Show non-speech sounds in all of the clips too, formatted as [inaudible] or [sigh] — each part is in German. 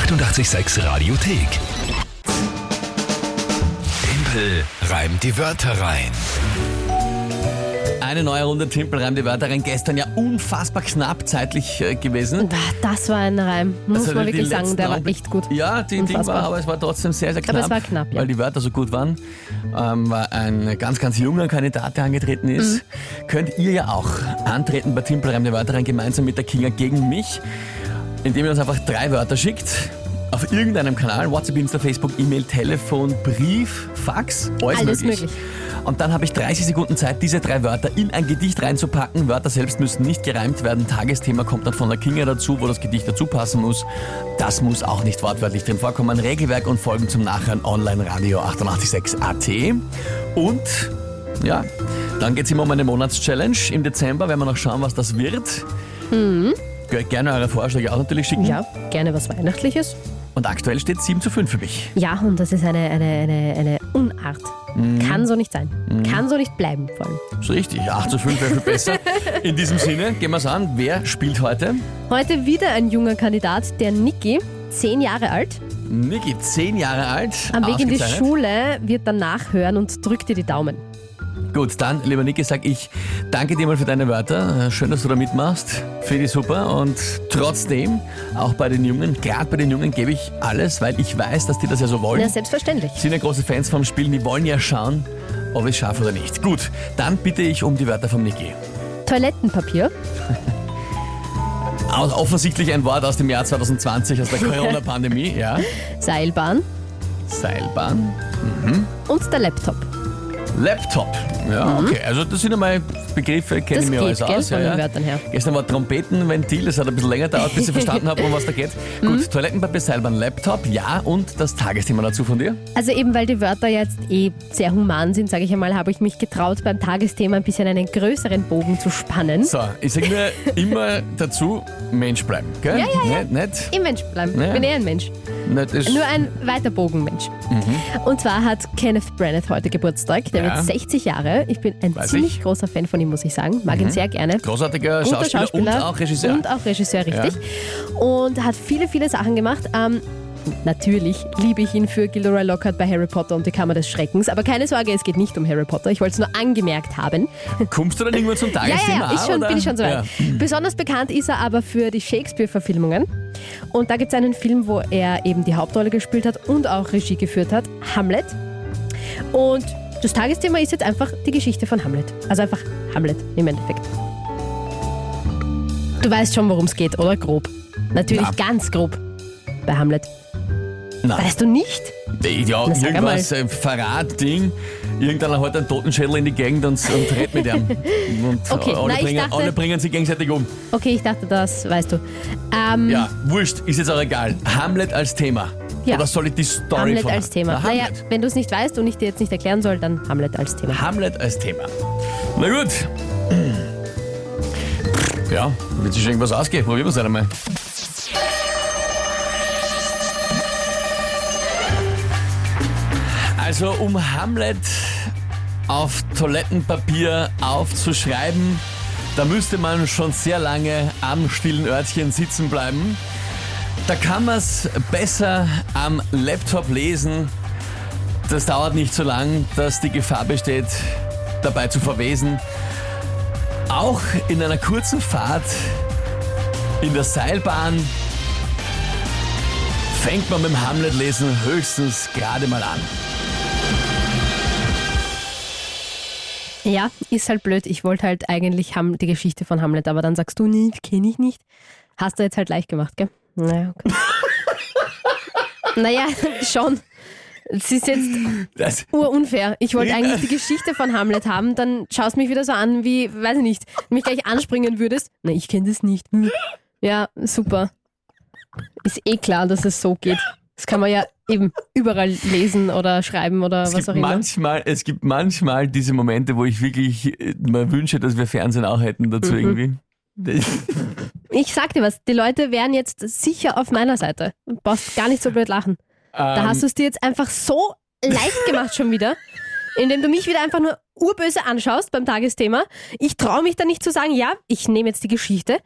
886 Radiothek. Tempel reimt die Wörter rein. Eine neue Runde Timpel reimt die Wörter rein. Gestern ja unfassbar knapp zeitlich äh, gewesen. Das war ein Reim, muss Also man die wirklich sagen, letzten der war Augenblick- echt gut. Ja, die Ding Unfassbar. war, aber es war trotzdem sehr, sehr knapp. Aber es war knapp, ja. Weil die Wörter so gut waren. Ähm, war ein ganz, ganz junger Kandidat, der angetreten ist. Mhm. Könnt ihr ja auch antreten bei Timpel reimt die Wörter rein, gemeinsam mit der Kinga gegen mich, indem ihr uns einfach drei Wörter schickt. Auf irgendeinem Kanal, WhatsApp, Insta, Facebook, E-Mail, Telefon, Brief, Fax, alles, Alles möglich. möglich. Und dann habe ich 30 Sekunden Zeit, diese drei Wörter in ein Gedicht reinzupacken. Wörter selbst müssen nicht gereimt werden. Tagesthema kommt dann von der Kinga dazu, wo das Gedicht dazu passen muss. Das muss auch nicht wortwörtlich drin vorkommen. Regelwerk und Folgen zum Nachhören online Radio 886 AT. Und ja, dann geht es immer um eine Monatschallenge. Im Dezember werden wir noch schauen, was das wird. Gerne eure Vorschläge auch natürlich schicken. Ja, gerne was Weihnachtliches. Und aktuell steht 7 zu 5 für mich. Ja, und das ist eine, eine, eine, eine Unart. Mhm. Kann so nicht sein. Kann so nicht bleiben vor allem. So richtig, 8 zu 5 wäre viel besser. In diesem Sinne, gehen wir es an. Wer spielt heute? Heute wieder ein junger Kandidat, der Niki, zehn Jahre alt. Niki, 10 Jahre alt. Am Weg in die. Schule wird dann nachhören und drückt dir die Daumen. Gut, dann, lieber Niki, sag ich danke dir mal für deine Wörter. Äh, Schön, dass du da mitmachst. Finde ich super. Und trotzdem, auch bei den Jungen, gerade bei den Jungen gebe ich alles, weil ich weiß, dass die das ja so wollen. Ja, selbstverständlich. sind ja große Fans vom Spielen, die wollen ja schauen, ob ich es schaffe oder nicht. Gut, dann bitte ich um die Wörter vom Niki. Toilettenpapier, [laughs] Offensichtlich ein Wort aus dem Jahr 2020, aus der [laughs] Corona-Pandemie. Ja. Seilbahn Seilbahn. und der Laptop. Laptop. Ja, okay. Also das sind einmal Begriffe, kenne Mhm. Ich mir alles gell, aus. von den Wörtern her. Gestern war Trompetenventil, das hat ein bisschen länger gedauert, bis ich [laughs] verstanden habe, um was da geht. Mhm. Gut, Toilettenpapier, Seilbahn, Laptop, ja. Und das Tagesthema dazu von dir? Also eben weil die Wörter jetzt eh sehr human sind, sage ich einmal, habe ich mich getraut, beim Tagesthema ein bisschen einen größeren Bogen zu spannen. So, ich sage mir [laughs] immer dazu, Mensch bleiben. Gell? Ja, ja, ja. Nicht, nicht, Im Mensch bleiben. Ja. Bin eh ein Mensch. nicht das, Nur ein weiter Bogenmensch. Und zwar hat Kenneth Branagh heute Geburtstag. Der Mhm. Ja. wird 60 Jahre. Ich bin ein Weiß ziemlich ich. Mhm. großer Fan von ihm, muss ich sagen. Mag ihn sehr gerne. großartiger Guter Schauspieler, und auch Regisseur. Und auch Regisseur, richtig. Und hat viele, viele Sachen gemacht. Ähm, natürlich liebe ich ihn für Gilderoy Lockhart bei Harry Potter und die Kammer des Schreckens. Aber keine Sorge, es geht nicht um Harry Potter. Ich wollte es nur angemerkt haben. Kommst du dann irgendwann zum Ja, [laughs] Tagesthema? ja, ja, ist schon, oder? bin ich schon so weit. Ja. Besonders bekannt ist er aber für die Shakespeare-Verfilmungen. Und da gibt es einen Film, wo er eben die Hauptrolle gespielt hat und auch Regie geführt hat, Hamlet. Und das Tagesthema ist jetzt einfach die Geschichte von Hamlet. Also einfach Hamlet im Endeffekt. Du weißt schon, worum es geht, oder? Grob. Natürlich Na. ganz grob bei Hamlet. Nein. Weißt du nicht? Ja, Na, irgendwas, äh, Verrat-Ding. Irgendeiner hat einen Totenschädel in die Gegend und, und redet mit ihm. [laughs] Und Okay, alle, ich bringen, dachte- alle bringen sich gegenseitig um. Okay, ich dachte, das weißt du. Ähm, Ja, wurscht, ist jetzt auch egal. Hamlet als Thema. Ja. Oder soll ich die Story Hamlet von als Thema. Na, Naja, Hamlet. wenn du es nicht weißt und ich dir jetzt nicht erklären soll, dann Hamlet als Thema. Hamlet als Thema. Na gut. Ja, wird sich irgendwas ausgehen. Probieren wir es einmal. Also um Hamlet auf Toilettenpapier aufzuschreiben, da müsste man schon sehr lange am stillen Örtchen sitzen bleiben. Da kann man es besser am Laptop lesen. Das dauert nicht so lang, dass die Gefahr besteht, dabei zu verwesen. Auch in einer kurzen Fahrt in der Seilbahn fängt man mit dem Hamlet-Lesen höchstens gerade mal an. Ja, ist halt blöd. Ich wollte halt eigentlich die Geschichte von Hamlet, aber dann sagst du, nee, kenne ich nicht. Hast du jetzt halt leicht gemacht, gell? Naja, okay. [laughs] naja, schon. Es ist jetzt Das, urunfair. Ich wollte eigentlich die Geschichte von Hamlet haben, dann schaust mich wieder so an, wie, weiß ich nicht, mich gleich anspringen würdest. Na, ich kenne das nicht. Hm. Ja, super. Ist eh klar, dass es so geht. Das kann man ja eben überall lesen oder schreiben oder es, was auch immer. manchmal, es gibt manchmal diese Momente, wo ich wirklich äh, mal wünsche, dass wir Fernsehen auch hätten dazu Mhm. irgendwie. [laughs] Ich sag dir was, die Leute wären jetzt sicher auf meiner Seite. Du brauchst gar nicht so blöd lachen. Da Ähm, hast du es dir jetzt einfach so leicht gemacht schon wieder. indem du mich wieder einfach nur urböse anschaust beim Tagesthema. Ich traue mich dann nicht zu sagen, ja, ich nehme jetzt die Geschichte.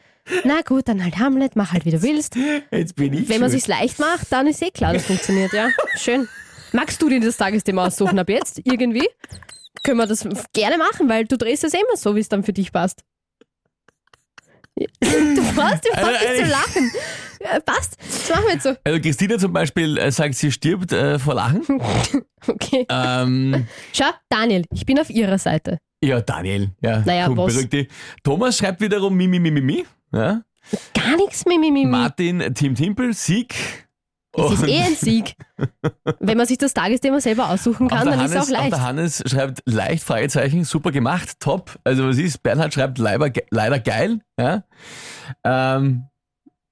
Na gut, dann halt Hamlet, mach halt wie du willst. Jetzt bin ich Wenn man sich's leicht macht, dann ist eh klar, das funktioniert, ja. Schön. Magst du dir das Tagesthema aussuchen ab jetzt? Irgendwie? Können wir das gerne machen, weil du drehst es immer so, wie es dann für dich passt. Du brauchst überhaupt Also, nicht zu lachen. Ja, passt, das machen wir jetzt so. Also Christina zum Beispiel äh, sagt, sie stirbt äh, vor Lachen. [laughs] Okay. ähm, Schau, Daniel, ich bin auf ihrer Seite. ja, Daniel. Ja, Naja, komm, was? beruhig dich. Thomas schreibt wiederum mi, mi, mi, mi, mi. Ja? Gar nichts, Mimimi. Martin, Team Timpel, Sieg. Das ist Und eh ein Sieg. Wenn man sich das Tagesthema selber aussuchen kann, dann ist es auch Hannes, leicht. der Hannes schreibt leicht, Fragezeichen, super gemacht, top. Also was ist, Bernhard schreibt leider, leider geil. Ja, ähm,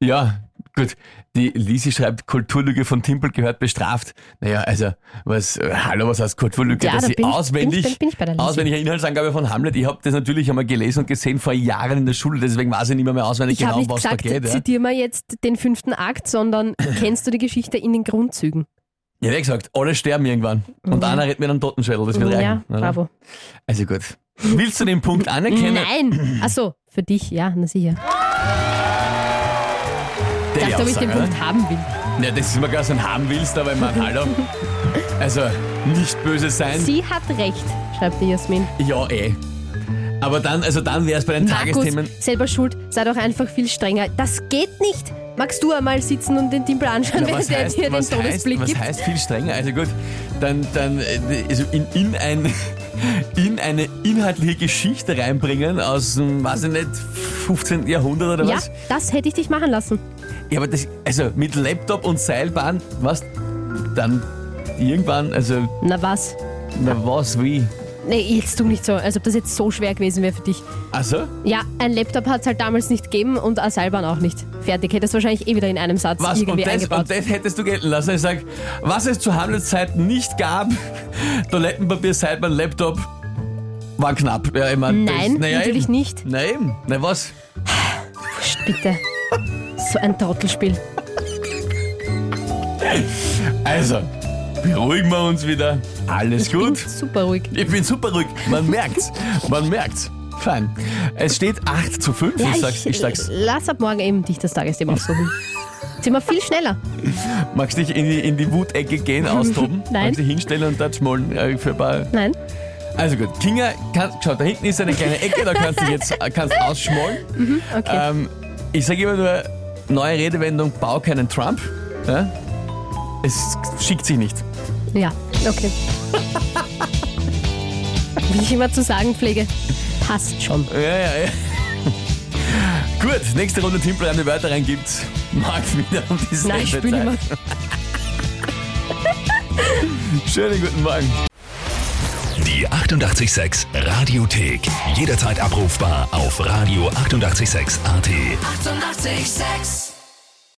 ja gut. Die Lisi schreibt, Kulturlüge von Timpel gehört bestraft. Naja, also, was, hallo, was heißt Kulturlüge? Ja, Dass da bin ich- auswendig, bin ich- bin ich der Lisi. auswendig eine Inhaltsangabe von Hamlet, ich habe das natürlich einmal gelesen und gesehen vor Jahren in der Schule, deswegen weiß ich nicht mehr, mehr auswendig Ich genau, nicht was gesagt, da geht. Ja. zitier mal jetzt den fünften Akt, sondern [laughs] kennst du die Geschichte in den Grundzügen? ja, wie gesagt, alle sterben irgendwann. Und Ja. einer redet mit einem Totenschädel, das wird ja, reichen. oder? bravo. Also gut. Willst du den Punkt [laughs] anerkennen? Nein! Achso, für dich, ja, na sicher. Dachte, ob ich den Punkt haben will. Ja, das ist mir gar nicht haben willst, aber ich meine, hallo. [laughs] Also, nicht böse sein. Sie hat recht, schreibt die Jasmin. Ja, eh. Aber dann, also dann wäre es bei den Tagesthemen. Markus, selber schuld, sei doch einfach viel strenger. Das geht nicht. Magst du einmal sitzen und den Timpel anschauen, Na, während was der heißt, dir den was, heißt, Todesblick was gibt? heißt viel strenger? Also gut, dann, dann äh, also in, in, ein, [laughs] in eine inhaltliche Geschichte reinbringen aus dem, weiß ich nicht, 15. Jahrhundert oder Ja, was? das hätte ich dich machen lassen. Ja, aber das, also mit Laptop und Seilbahn, was, dann irgendwann, also, Na was? na was, wie? Nee, jetzt tu nicht so, als ob das jetzt so schwer gewesen wäre für dich. Also? Ja, ein Laptop hat es halt damals nicht gegeben und eine Seilbahn auch nicht. Fertig, hättest du wahrscheinlich eh wieder in einem Satz Was? irgendwie Und das, eingebaut. und das hättest du gelten lassen. Ich sag, was es zu Hamlets Zeiten nicht gab, [laughs] Toilettenpapier, Seilbahn, Laptop, war knapp. Ja, ich mein, Nein, das, naja, natürlich eben. nicht. Na eben. Na was? Wurscht, bitte. So ein Trottelspiel. Also, beruhigen wir uns wieder. Alles Bin gut. super ruhig. Ich bin super ruhig. Man [laughs] merkt's. Man merkt's. Fein. Es steht 8 zu 5. Ja, ich, sag's, ich sag's. lass ab morgen eben dich das Tagesthema aussuchen. Sind wir viel schneller. Magst dich in die, in die Wutecke gehen, [laughs] austoben? Nein. Magst dich hinstellen und dort schmollen äh, für ein paar Nein? Also gut, Kinga, kann, schau, da hinten ist eine kleine Ecke, da kannst du jetzt äh, kannst ausschmollen. Okay. Ähm, ich sage immer nur, neue Redewendung, bau keinen Trump. Ja? Es schickt sich nicht. Ja, okay. Wie ich immer zu sagen pflege, passt schon. Ja, ja, ja. [laughs] Gut, nächste Runde Timpel eine Wörter reingibt. Mag wieder um dieselbe Nein, ich spiele Zeit. immer. [laughs] Schönen guten Morgen. Die 886 Radiothek. Jederzeit abrufbar auf radio886.at. 886! 886